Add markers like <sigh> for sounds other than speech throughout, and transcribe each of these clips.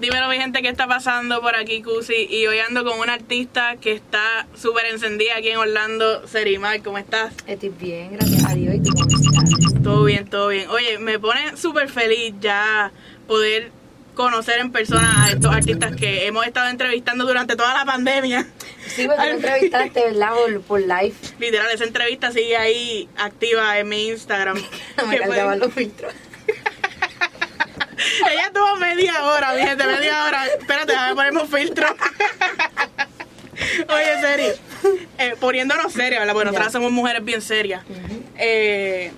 Dímelo, mi gente, ¿qué está pasando por aquí, Cusi? Y hoy ando con una artista que está súper encendida aquí en Orlando, Serimar. ¿Cómo estás? Estoy bien, gracias a Dios. ¿Y tú cómo estás? Todo bien, todo bien. Oye, me pone súper feliz ya poder conocer en persona a estos artistas que hemos estado entrevistando durante toda la pandemia. Sí, tú me entrevistaste, ¿verdad? Por, por live. Literal, esa entrevista sigue ahí activa en mi Instagram. No <laughs> me cargaban los filtros. Ella tuvo media hora, mi gente, media hora. Espérate, déjame ponerme un filtro. <laughs> Oye, Seri, eh, poniéndonos serias, ¿verdad? Porque Ya. nosotras somos mujeres bien serias. Eh,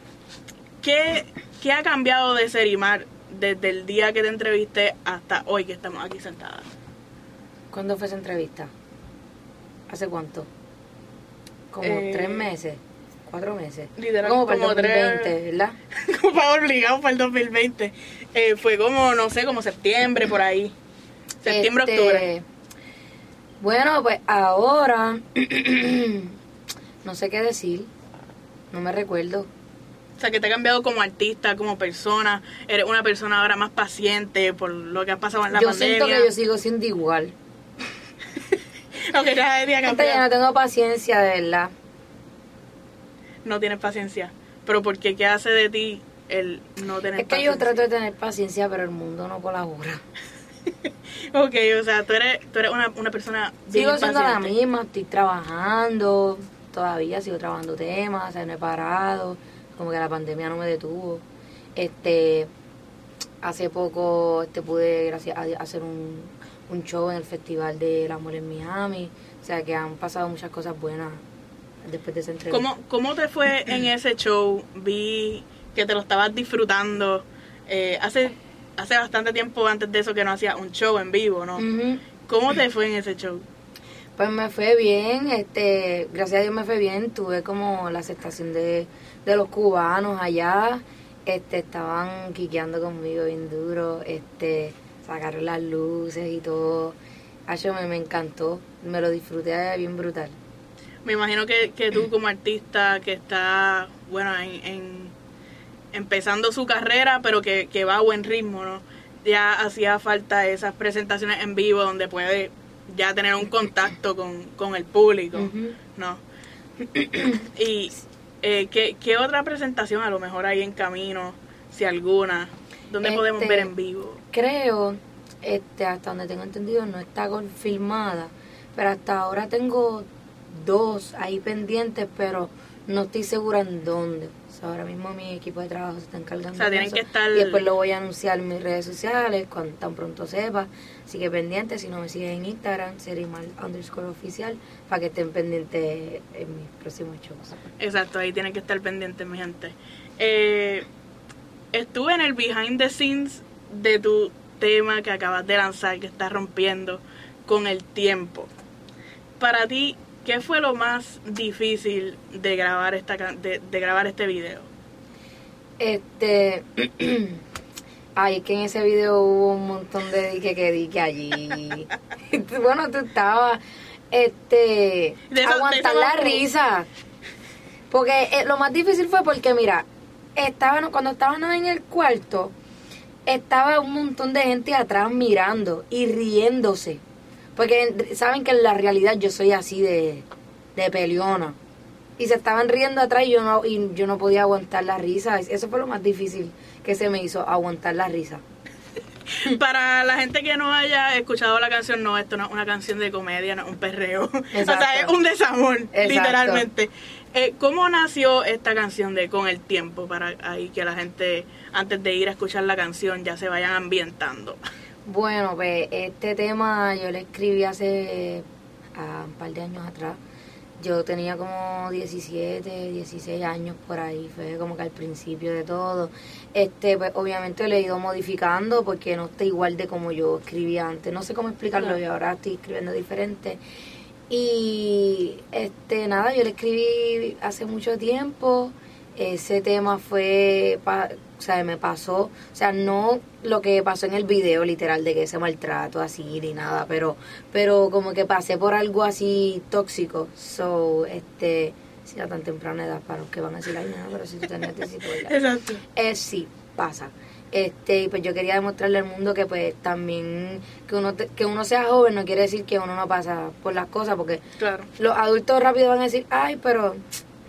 ¿qué, qué ha cambiado de Serimar desde el día que te entrevisté hasta hoy que estamos aquí sentadas? ¿Cuándo fue esa entrevista? ¿Hace cuánto? Como Eh, tres meses, cuatro meses. literal, como para el como tres- 2020, ¿verdad? <laughs> como para obligado para el 2020. Eh, fue como, no sé, como septiembre, por ahí. Septiembre, Este, octubre. Bueno, pues ahora <clears throat> no sé qué decir. No me recuerdo. O sea, que te ha cambiado como artista, como persona. Eres una persona ahora más paciente por lo que ha pasado en la yo pandemia. siento que yo sigo siendo igual. <laughs> Aunque ya debería cambiar. no tengo paciencia, de verdad. No tienes paciencia. Pero porque ¿qué hace de ti el no tener Es que paciencia? yo trato de tener paciencia, pero el mundo no colabora. <laughs> Ok, o sea, tú eres, tú eres una, una persona bien Sigo siendo la misma, estoy trabajando, todavía sigo trabajando temas, o sea, no he parado, como que la pandemia no me detuvo. Este, hace poco este pude, gracias a Dios, hacer un, un show en el Festival del Amor en Miami, o sea que han pasado muchas cosas buenas después de esa entrevista. ¿Cómo, ¿Cómo te fue en ese show? Vi que te lo estabas disfrutando. Eh, hace, hace bastante tiempo antes de eso que no hacía un show en vivo, ¿no? ¿Cómo te fue en ese show? Pues me fue bien, este, gracias a Dios me fue bien, tuve como la aceptación de, de los cubanos allá, este, estaban quiqueando conmigo bien duro, este, sacaron las luces y todo, Acho, me, me encantó, me lo disfruté bien brutal. Me imagino que, que tú como artista que está, bueno, en, en- empezando su carrera, pero que, que va a buen ritmo, ¿no? Ya hacía falta esas presentaciones en vivo donde puede ya tener un contacto con, con el público. ¿no? y eh, ¿qué, qué otra presentación a lo mejor hay en camino, si alguna, donde podemos Este, ver en vivo? Creo, este, hasta donde tengo entendido, no está confirmada, pero hasta ahora tengo dos ahí pendientes, pero no estoy segura en dónde. Ahora mismo mi equipo de trabajo se está encargando O sea, tienen eso. que estar- Y después lo voy a anunciar en mis redes sociales, cuando tan pronto sepa. Así que pendientes, si no me siguen en Instagram, serimal underscore oficial, para que estén pendientes en mis próximos shows. Exacto, ahí tienen que estar pendientes, mi gente. Eh, estuve en el behind the scenes de tu tema que acabas de lanzar, que estás rompiendo con el tiempo. Para ti, ¿qué fue lo más difícil de grabar esta de, de grabar este video? Este. <clears throat> Ay, es que en ese video hubo un montón de dique que dique allí. <laughs> bueno, tú estabas. Este. De eso- de aguantar la risa. Porque eh, lo más difícil fue porque, mira, estaban, cuando estaban en el cuarto, estaba un montón de gente atrás mirando y riéndose. Porque saben que en la realidad yo soy así de, de peleona. Y se estaban riendo atrás y yo no, y yo no podía aguantar la risa. Eso fue lo más difícil que se me hizo, aguantar la risa. <laughs> Para la gente que no haya escuchado la canción, no, esto no es una canción de comedia, no es un perreo. <laughs> O sea, Exacto. es un desamor, Exacto. literalmente. Eh, ¿Cómo nació esta canción de Con el Tiempo? Para ahí que la gente, antes de ir a escuchar la canción, ya se vayan ambientando. <laughs> Bueno, pues este tema yo lo escribí hace ah, un par de años atrás. Yo tenía como 17, 16 años por ahí, fue como que al principio de todo. Este, pues obviamente lo he ido modificando porque no está igual de como yo escribía antes. No sé cómo explicarlo, y ahora estoy escribiendo diferente. Y este, nada, yo lo escribí hace mucho tiempo. Ese tema fue, pa- o sea, me pasó, o sea, no lo que pasó en el video literal de que ese maltrato así ni nada, pero, pero como que pasé por algo así tóxico. So, este, si a tan temprana edad para los que van a decir, ay, no, pero si tú tenías <laughs> 17 ¿verdad? Exacto. Eh, sí, pasa. Este, y pues yo quería demostrarle al mundo que pues también que uno te- que uno sea joven no quiere decir que uno no pasa por las cosas, porque Claro. los adultos rápido van a decir, ay, pero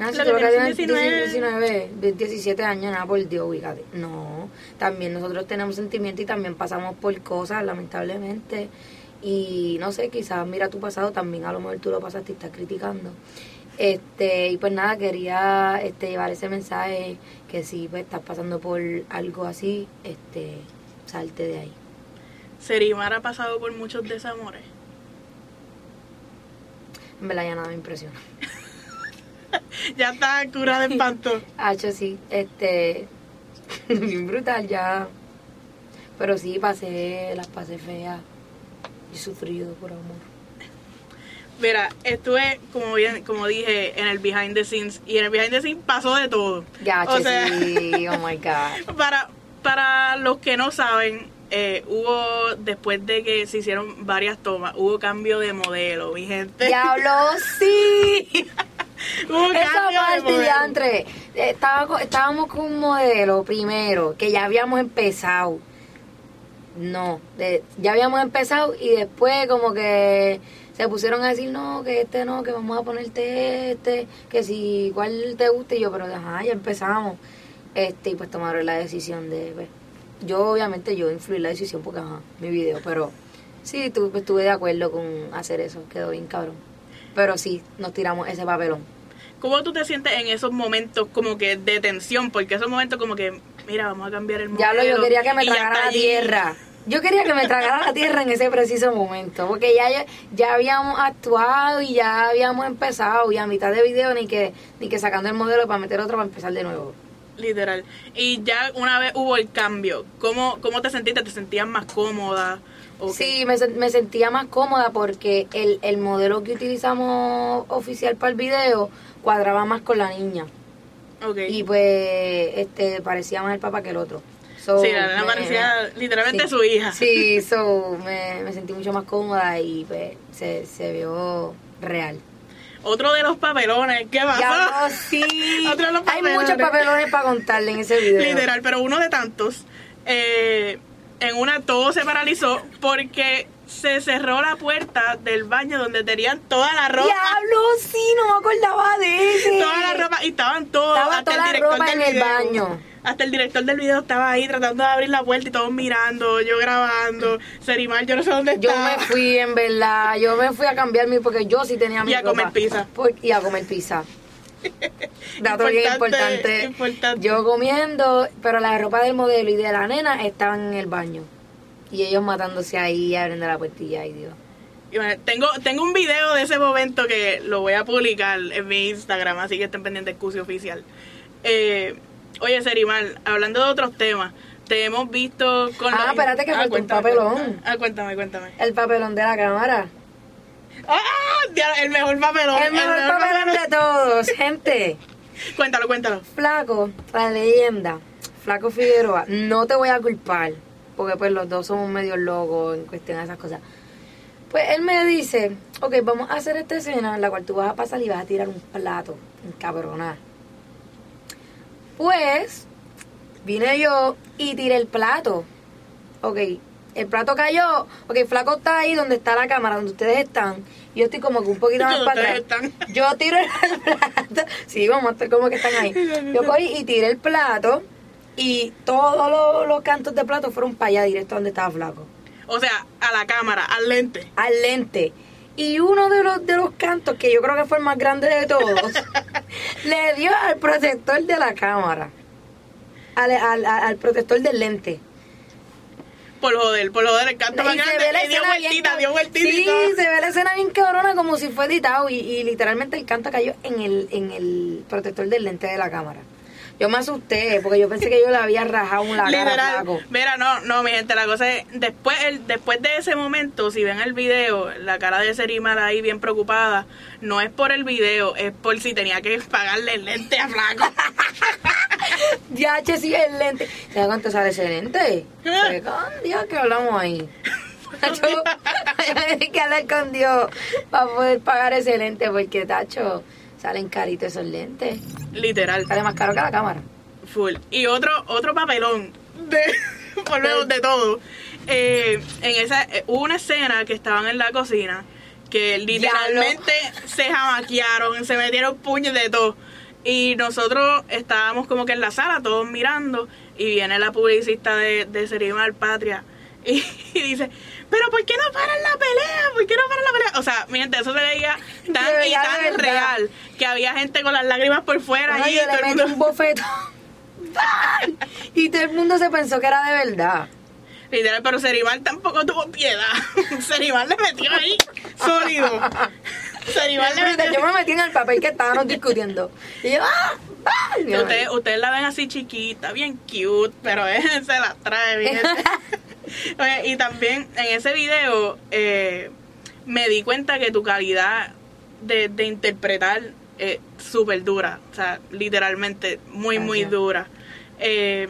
nada, si Lo tú que lo que tienes tienes es 19. 19, 17 años, nada, por Dios, ubícate. No, también nosotros tenemos sentimientos y también pasamos por cosas, lamentablemente. Y no sé, quizás mira tu pasado, también a lo mejor tú lo pasaste y estás criticando. Este, y pues nada, quería este, llevar ese mensaje que si pues estás pasando por algo así, este, salte de ahí. Serimar ha pasado por muchos desamores. En verdad ya nada me impresiona. <laughs> <laughs> Ya está cura de espanto. <laughs> Hacho, sí, este, bien brutal ya. Pero sí, pasé, las pasé feas y sufrido por amor. Mira, estuve, como bien, como dije, en el behind the scenes. Y en el behind the scenes pasó de todo. Ya, O sea- sí, oh my <laughs> God. Para, para los que no saben, eh, hubo, después de que se hicieron varias tomas, hubo cambio de modelo, mi gente. Diablo, sí. Esa de parte, diantre. Estaba, co- estábamos con un modelo primero, que ya habíamos empezado. No, de- ya habíamos empezado y después como que se pusieron a decir, no, que este no, que vamos a ponerte este, que si cuál te gusta y yo, pero ajá, ya empezamos. Este, y pues tomaron la decisión de, pues, yo obviamente yo influí la decisión porque ajá, mi video, pero sí, tu- estuve de acuerdo con hacer eso, quedó bien cabrón. Pero sí, nos tiramos ese papelón. ¿Cómo tú te sientes en esos momentos como que de tensión? Porque esos momentos como que, mira, vamos a cambiar el modelo. Ya lo, yo quería que me tragara la tierra. Yo quería que me tragara la tierra en ese preciso momento, porque ya, ya, habíamos actuado y ya habíamos empezado y a mitad de video ni que ni que sacando el modelo para meter otro para empezar de nuevo. Literal. Y ya una vez hubo el cambio, ¿cómo, cómo te sentiste? ¿Te sentías más cómoda? Sí, me, me sentía más cómoda porque el, el modelo que utilizamos oficial para el video cuadraba más con la niña y pues este parecía más el papá que el otro. So, sí, la nena me- parecía literalmente sí. su hija. Sí, so, me, me sentí mucho más cómoda y pues se, se vio real. Otro de los papelones, ¿qué pasó? Ya sí. <laughs> Otro de los Hay papelones. muchos papelones para contarle en ese video. Literal, pero uno de tantos. eh, en una todo se paralizó porque se cerró la puerta del baño donde tenían toda la ropa. Diablo, sí, no me acordaba de ese. Toda la ropa y estaban todos. Estaba hasta toda el la director ropa del en el video. baño. Hasta el director del video estaba ahí tratando de abrir la puerta y todos mirando, yo grabando. Serimar, yo no sé dónde Yo estaba. me fui, en verdad. Yo me fui a cambiarme porque yo sí tenía mi Y a comer ropa. pizza. Por- y a comer pizza. <laughs> Dato bien Importante, importante. importante. Yo comiendo, pero la ropa del modelo y de la nena estaban en el baño. Y ellos matándose ahí, abriendo la puertilla. Dios. Y bueno, tengo, tengo un video de ese momento que lo voy a publicar en mi Instagram, así que estén pendientes Cusi Oficial. Eh, oye, Serimar, hablando de otros temas, te hemos visto con... Ah, los- espérate que falta un papelón. cuéntame. Ah, cuéntame, cuéntame. El papelón de la cámara. ¡Ah! El mejor papelón. El mejor papelón de todos, gente. <laughs> Cuéntalo, cuéntalo. Flaco, la leyenda, Flaco Figueroa, no te voy a culpar, porque pues los dos somos medio locos en cuestión de esas cosas. Pues él me dice, ok, vamos a hacer esta escena en la cual tú vas a pasar y vas a tirar un plato, encabronar. Pues, vine yo y tiré el plato. Ok, el plato cayó, ok, Flaco está ahí donde está la cámara, donde ustedes están. Yo estoy como que un poquito <laughs> más para atrás. están. Yo tiro el <laughs> plato. Sí, vamos a estar como que están ahí. <laughs> Yo cogí y tiré el plato y todos los, los cantos de plato fueron para allá, directo donde estaba Flaco. O sea, a la cámara, al lente. Al lente. Y uno de los, de los cantos, que yo creo que fue el más grande de todos, <laughs> le dio al protector de la cámara. Al, al, al- protector del lente. Por joder, por joder, el canto Y grande. Y dio vueltita, dio vueltita. y Sí, se ve la escena bien cabrona como si fue editado y, y literalmente el canto cayó en el, en el protector del lente de la cámara. Yo me asusté porque yo pensé que yo le había rajado la cara a Literal. Flaco. Mira, no, no, mi gente, la cosa es, después, el, después de ese momento, si ven el video, la cara de Serimar ahí bien preocupada, no es por el video, es por si tenía que pagarle el lente a Flaco. <laughs> Ya, che, sí, el lente. ¿Sabes cuánto sale ese lente? ¿Qué con Dios que hablamos ahí? <laughs> Tacho, hay <laughs> que hablar con Dios para poder pagar ese lente porque, Tacho, salen caritos esos lentes. Literal, Sale más caro que la cámara. full. Y otro, otro papelón de, <laughs> volvemos de todo. Eh, en esa, eh, hubo una escena que estaban en la cocina que literalmente se jamaquearon, se metieron puños de todo. Y nosotros estábamos como que en la sala, todos mirando, y viene la publicista de, de Serimar Patria y, <laughs> y dice, pero ¿por qué no paran la pelea? ¿Por qué no paran la pelea? O sea, mi gente, eso se veía tan Se y veía tan real que había gente con las lágrimas por fuera allí, yo todo le el mundo- un bofetón. <laughs> ¡Pam! y todo el mundo se pensó que era de verdad. Literal, pero Serimar tampoco tuvo piedad. <laughs> Serimar le metió ahí sólido. <laughs> Serimar le metió. yo me metí en el papel que estábamos discutiendo. Y yo, ¡ah! ¡ah! Y Ustedes, ustedes la ven así chiquita, bien cute, pero él se la trae bien. <laughs> Oye, y también en ese video eh, me di cuenta que tu calidad de, de interpretar es súper dura. O sea, literalmente muy, muy dura. Eh,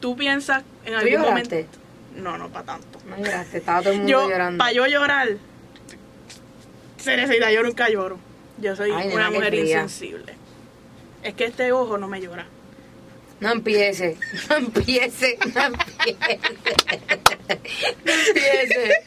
¿Tú piensas en ¿Tú algún momento? No, no para tanto. No lloraste, estaba todo el mundo Yo, llorando. para yo llorar, Cerecita, yo nunca lloro. Yo soy Ay, una mujer insensible. Es que este ojo no me llora. No empiece, no empiece, no empiece. No empiece.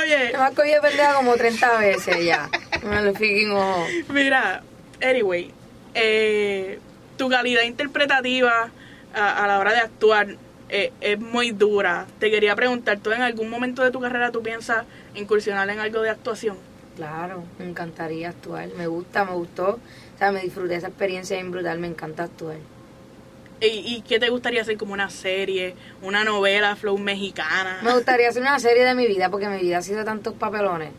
Oye, Me ha cogido pendeja como 30 veces ya. Me lo freaking ojo. mira, anyway, eh, tu calidad interpretativa a, a la hora de actuar eh, es muy dura. Te quería preguntar, ¿tú en algún momento de tu carrera tú piensas incursionar en algo de actuación? Claro, me encantaría actuar. Me gusta, me gustó. O sea, me disfruté esa experiencia bien brutal. Me encanta actuar. ¿Y, y qué te gustaría hacer como una serie, una novela flow mexicana? Me gustaría hacer una serie de mi vida porque mi vida ha sido tantos papelones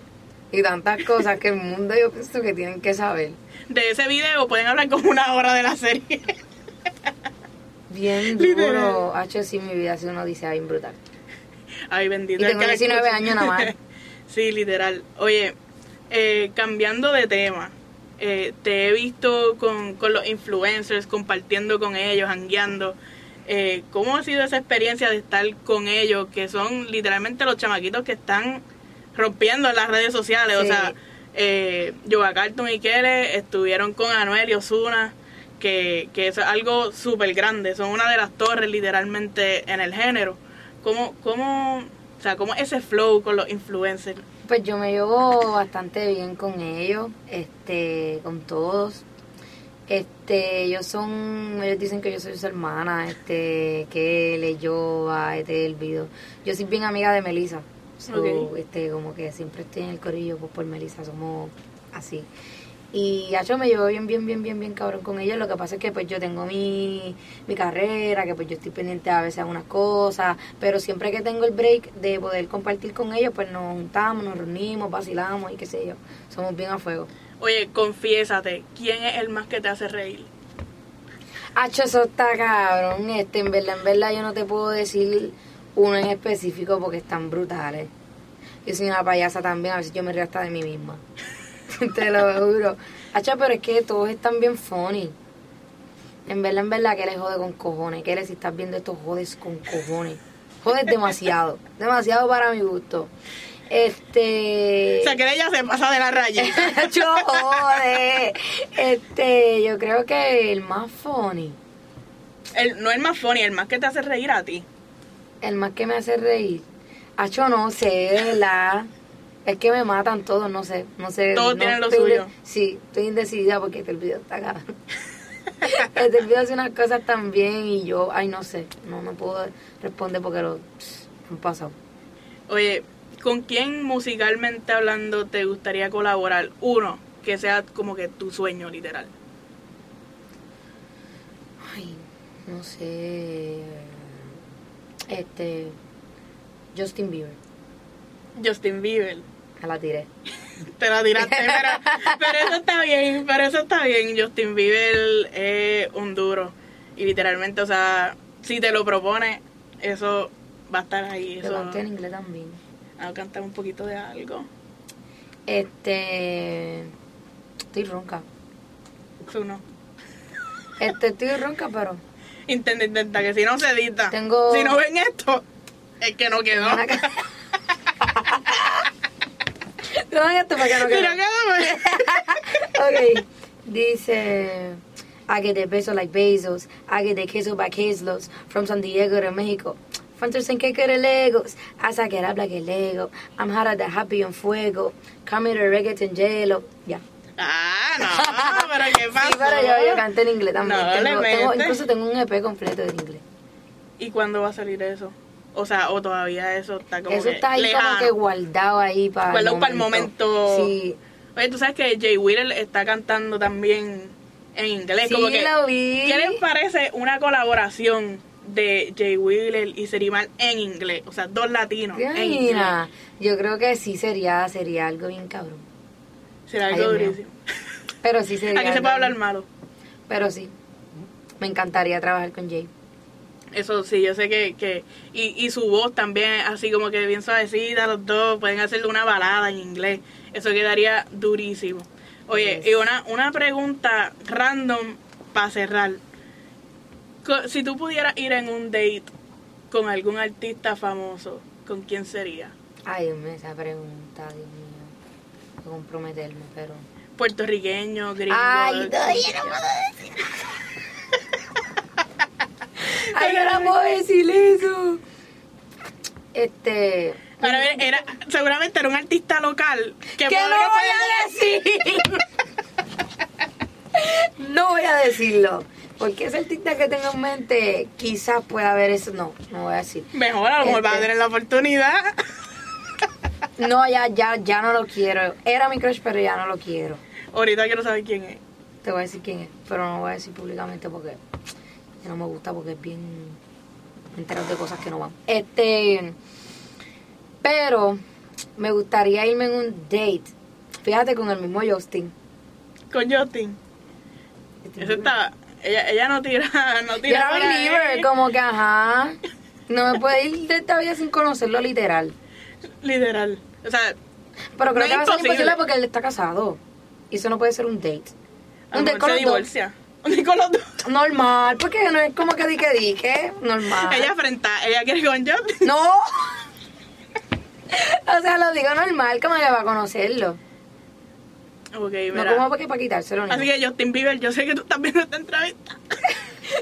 y tantas cosas que el mundo yo pienso que tienen que saber. De ese video pueden hablar como una hora de la serie. Bien duro. H, sí, mi vida ha sido una odisea bien brutal. Ay, bendito. Y tengo que la 19 escuche. años nada más. <laughs> sí, literal. Oye, eh, cambiando de tema, eh, te he visto con, con los influencers, compartiendo con ellos, hangueando. Eh, ¿Cómo ha sido esa experiencia de estar con ellos, que son literalmente los chamaquitos que están rompiendo en las redes sociales? O sea, eh, Yoga Carton y Kele estuvieron con Anuel y Osuna, que, que es algo súper grande, son una de las torres literalmente en el género. ¿Cómo, cómo, o sea, cómo ese flow con los influencers? Pues yo me llevo bastante bien con ellos, este, con todos. Este, ellos son, ellos dicen que yo soy su hermana, este, que él, yo, a este el video. Yo soy bien amiga de Melissa. So, este, como que siempre estoy en el corillo pues, por Melissa, somos así. Y yo me llevo bien, bien, bien, bien, bien cabrón con ellos. Lo que pasa es que pues yo tengo mi, mi carrera, que pues yo estoy pendiente a veces a unas cosas, pero siempre que tengo el break de poder compartir con ellos, pues nos juntamos, nos reunimos, vacilamos y qué sé yo. Somos bien a fuego. Oye, confiésate, ¿quién es el más que te hace reír? Hacho, eso está cabrón. Este, en verdad, en verdad, yo no te puedo decir uno en específico porque están brutales. Yo soy una payasa también, a veces yo me río hasta de mí misma. <laughs> te lo juro. Hacho, pero es que todos están bien funny. En verdad, en verdad, que le jode con cojones. Que le si estás viendo esto, jodes con cojones. Jodes demasiado. demasiado para mi gusto. Este. O sea, que ella se pasa de la raya. <laughs> yo jode. Este, yo creo que el más funny. El, no el más funny, el más que te hace reír a ti. El más que me hace reír. Hacho, no sé, verdad. Es que me matan todos, no sé, no sé. Todos no tienen lo suyo. sí, estoy indecidida porque este video está cabrón. <laughs> este video hace unas cosas tan bien y yo, ay, no sé, no, no puedo responder porque lo han pasado. Oye, ¿con quién musicalmente hablando te gustaría colaborar? Uno, que sea como que tu sueño, literal. Ay, no sé. Este. Justin Bieber. Justin Bieber. Me la tiré. Te la tiraste, pero, pero <laughs> eso está bien, pero eso está bien. Justin Bieber es un duro. Y literalmente, o sea, si te lo propone, eso va a estar ahí. Yo Eso, canté en inglés también. A cantar un poquito de algo. Este. Estoy ronca. Eso no. Este, estoy ronca, pero. Intenta, intenta, que si no se edita. Tengo- Si no ven esto, es que no quedó. No, esto para que no quede. <laughs> Ok. Dice. I get the peso like Bezos. I get the queso by Queslos. From San Diego to Mexico. ¿Cuántos en qué quiere Legos? Hasta que habla que Lego. I'm hot at the happy on fuego. Come to reggaeton hielo. Ya. Ah, no, <laughs> pero ¿qué pasó? Sí, pero yo, yo canto en inglés también. No, le tengo, tengo- metes. incluso tengo un EP completo de inglés. ¿Y cuándo va a salir eso? O sea, o todavía eso está como Eso está ahí lejano. como que guardado ahí para Guardado para el momento. Sí. Oye, tú sabes que Jay Wheeler está cantando también en inglés. Sí, como que, lo vi. ¿Qué les parece una colaboración de Jay Wheeler y Serimal en inglés? O sea, dos latinos ¿Te en inglés. Yo creo que sí sería, sería algo bien cabrón. Será Ay, algo durísimo. Pero sí sería <laughs> Aquí se puede hablar malo. Pero sí. Me encantaría trabajar con Jay. Eso sí, yo sé que... que y, y su voz también, así como que bien suavecita, los dos pueden hacerle una balada en inglés. Eso quedaría durísimo. Oye, Yes. y una, una pregunta random para cerrar. Si tú pudieras ir en un date con algún artista famoso, ¿con quién sería? Ay, Dios mío, esa pregunta, Dios mío. Comprometerme, pero... Puertorriqueño, gringo. Ay, todavía no puedo decir Ay, yo no puedo decir eso. Este... Ahora era, seguramente era un artista local que ¿Qué no voy a decir? <laughs> no voy a decirlo. Porque ese artista que tengo en mente, quizás pueda haber eso. No, no voy a decir. Mejor, a lo mejor va a Este- tener la oportunidad. <laughs> No, ya, ya, ya no lo quiero. Era mi crush, pero ya no lo quiero. Ahorita quiero saber quién es. Te voy a decir quién es, pero no lo voy a decir públicamente porque no me gusta porque es bien me entero de cosas que no van. Este, pero me gustaría irme en un date. Fíjate con el mismo Justin. Con Justin. Ese está. Ella, ella no tira, <laughs> no Yo tira. era por ahí. believer, como que ajá. No me puede ir de esta vida sin conocerlo literal. Literal. O sea, Pero creo No que va a ser imposible. porque él está casado. Y eso no puede ser un date. Un date con se dos. Date con los dos. Normal, porque no es como que di que di que normal. Ella frenta, ella quiere con Justin. No. o sea, lo digo normal, como que va a conocerlo. Ok, No mira. como porque para quitárselo. Así que Justin Bieber, yo sé que tú estás viendo esta entrevista. <laughs>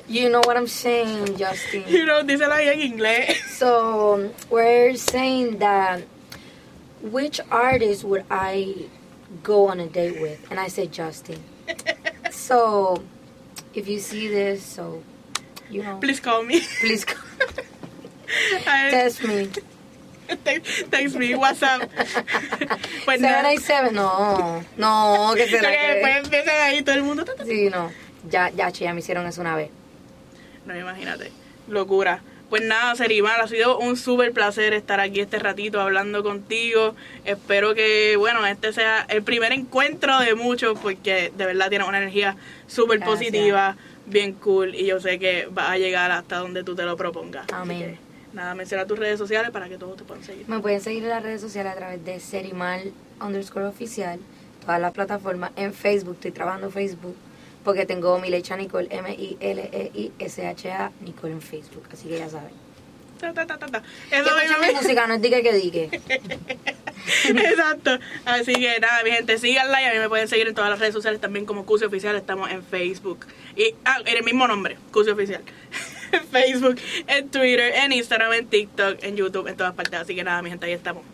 You know what I'm saying, Justin. You know, díselo ahí en inglés. So, we're saying that which artist would I go on a date with? And I said Justin. <laughs> So, if you see this, so, you know, Please call me. please call- <laughs> test me. text, me, WhatsApp. <laughs> Pues nada. 787, no, no, que se la Que después empiezan ahí todo el mundo. Sí, no. Ya, ya, che, ya me hicieron eso una vez. No, imagínate. Locura. Pues nada, Serimal, ha sido un súper placer estar aquí este ratito hablando contigo. Espero que, bueno, este sea el primer encuentro de muchos porque de verdad tienes una energía súper positiva, bien cool y yo sé que va a llegar hasta donde tú te lo propongas. Amén. que, nada, menciona tus redes sociales para que todos te puedan seguir. Me pueden seguir en las redes sociales a través de Serimal underscore oficial, todas las plataformas. En Facebook, estoy trabajando Facebook porque tengo mi lecha Nicole, M-I-L-E-I-S-H-A, Nicole en Facebook. Así que ya saben. Ta, ta, ta, ta, ta. Que Eso escuchen mi música, no es dique que dique. <laughs> Exacto. Así que nada, mi gente, síganla y a mí me pueden seguir en todas las redes sociales también como Cusi Oficial. Estamos en Facebook. Y, ah, en el mismo nombre, Cusi Oficial. <laughs> En Facebook, en Twitter, en Instagram, en TikTok, en YouTube, en todas partes. Así que nada, mi gente, ahí estamos.